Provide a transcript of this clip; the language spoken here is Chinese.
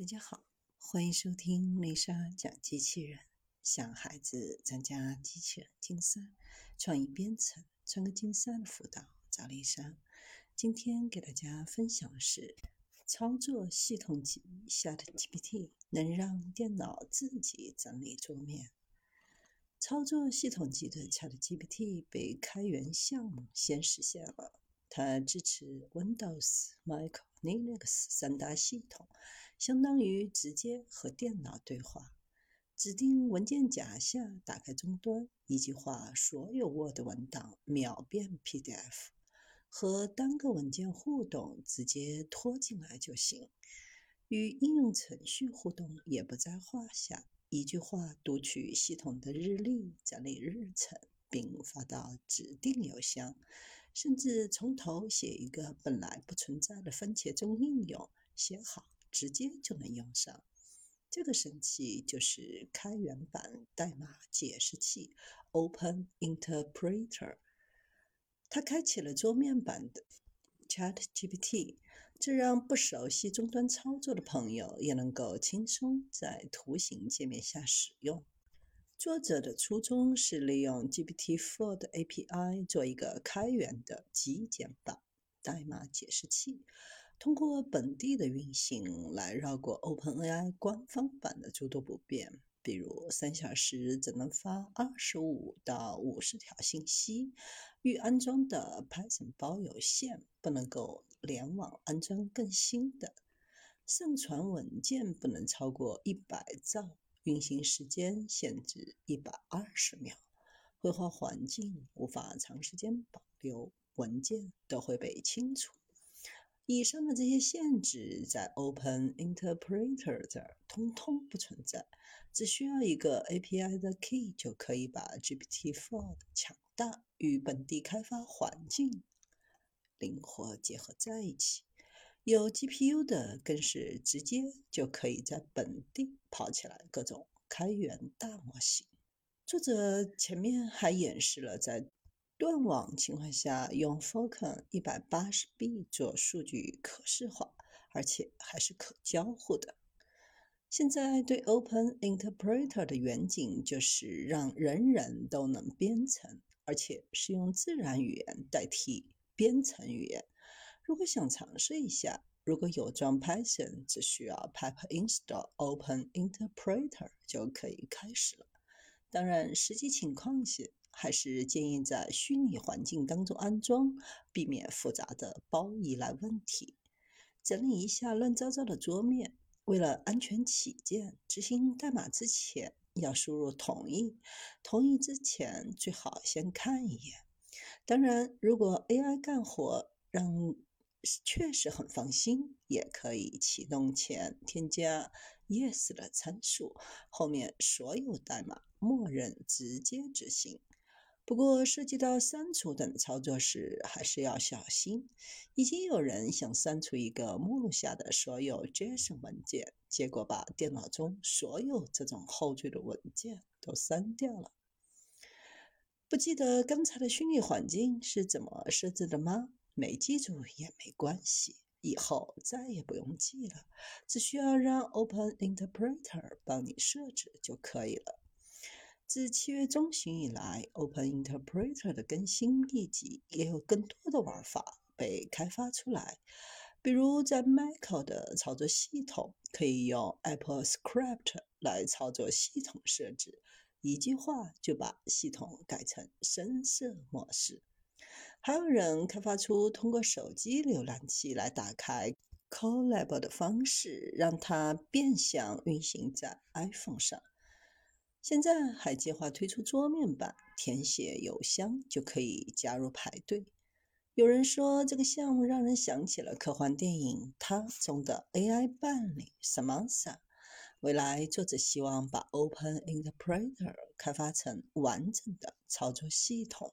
大家好，欢迎收听丽莎讲机器人，向孩子参加机器人竞赛、创意编程、创客竞赛的辅导，找丽莎。今天给大家分享的是，操作系统级 ChatGPT 能让电脑自己整理桌面。操作系统级的 ChatGPT 被开源项目先实现了，它支持 Windows、Mac、Linux 三大系统。相当于直接和电脑对话，指定文件夹下打开终端，一句话所有 Word 文档秒变 PDF，和单个文件互动直接拖进来就行，与应用程序互动也不在话下。一句话读取系统的日历，整理日程，并发到指定邮箱，甚至从头写一个本来不存在的番茄钟应用，写好。直接就能用上，这个神器就是开源版代码解释器 Open Interpreter。它开启了桌面版的 ChatGPT，这让不熟悉终端操作的朋友也能够轻松在图形界面下使用。作者的初衷是利用 GPT-4 的 API 做一个开源的极简版代码解释器。通过本地的运行来绕过 OpenAI 官方版的诸多不便，比如三小时只能发二十五到五十条信息，预安装的 Python 包有限，不能够联网安装更新的，上传文件不能超过一百兆，运行时间限制一百二十秒，绘画环境无法长时间保留，文件都会被清除。以上的这些限制在 Open Interpreter 这儿通通不存在，只需要一个 API 的 key 就可以把 GPT-4 的强大与本地开发环境灵活结合在一起。有 GPU 的更是直接就可以在本地跑起来各种开源大模型。作者前面还演示了在断网情况下，用 Falcon 一百八十 B 做数据可视化，而且还是可交互的。现在对 Open Interpreter 的远景就是让人人都能编程，而且是用自然语言代替编程语言。如果想尝试一下，如果有装 Python，只需要 pip install Open Interpreter 就可以开始了。当然，实际情况下。还是建议在虚拟环境当中安装，避免复杂的包依赖问题。整理一下乱糟糟的桌面，为了安全起见，执行代码之前要输入同意。同意之前最好先看一眼。当然，如果 AI 干活让确实很放心，也可以启动前添加 Yes 的参数，后面所有代码默认直接执行。不过，涉及到删除等操作时，还是要小心。已经有人想删除一个目录下的所有 JSON 文件，结果把电脑中所有这种后缀的文件都删掉了。不记得刚才的虚拟环境是怎么设置的吗？没记住也没关系，以后再也不用记了，只需要让 Open Interpreter 帮你设置就可以了。自七月中旬以来，Open Interpreter 的更新一级也有更多的玩法被开发出来。比如，在 Mac 的操作系统可以用 Apple Script 来操作系统设置，一句话就把系统改成深色模式。还有人开发出通过手机浏览器来打开 Colab 的方式，让它变相运行在 iPhone 上。现在还计划推出桌面版，填写邮箱就可以加入排队。有人说这个项目让人想起了科幻电影《它》中的 AI 伴侣 Samantha。未来作者希望把 Open Interpreter 开发成完整的操作系统，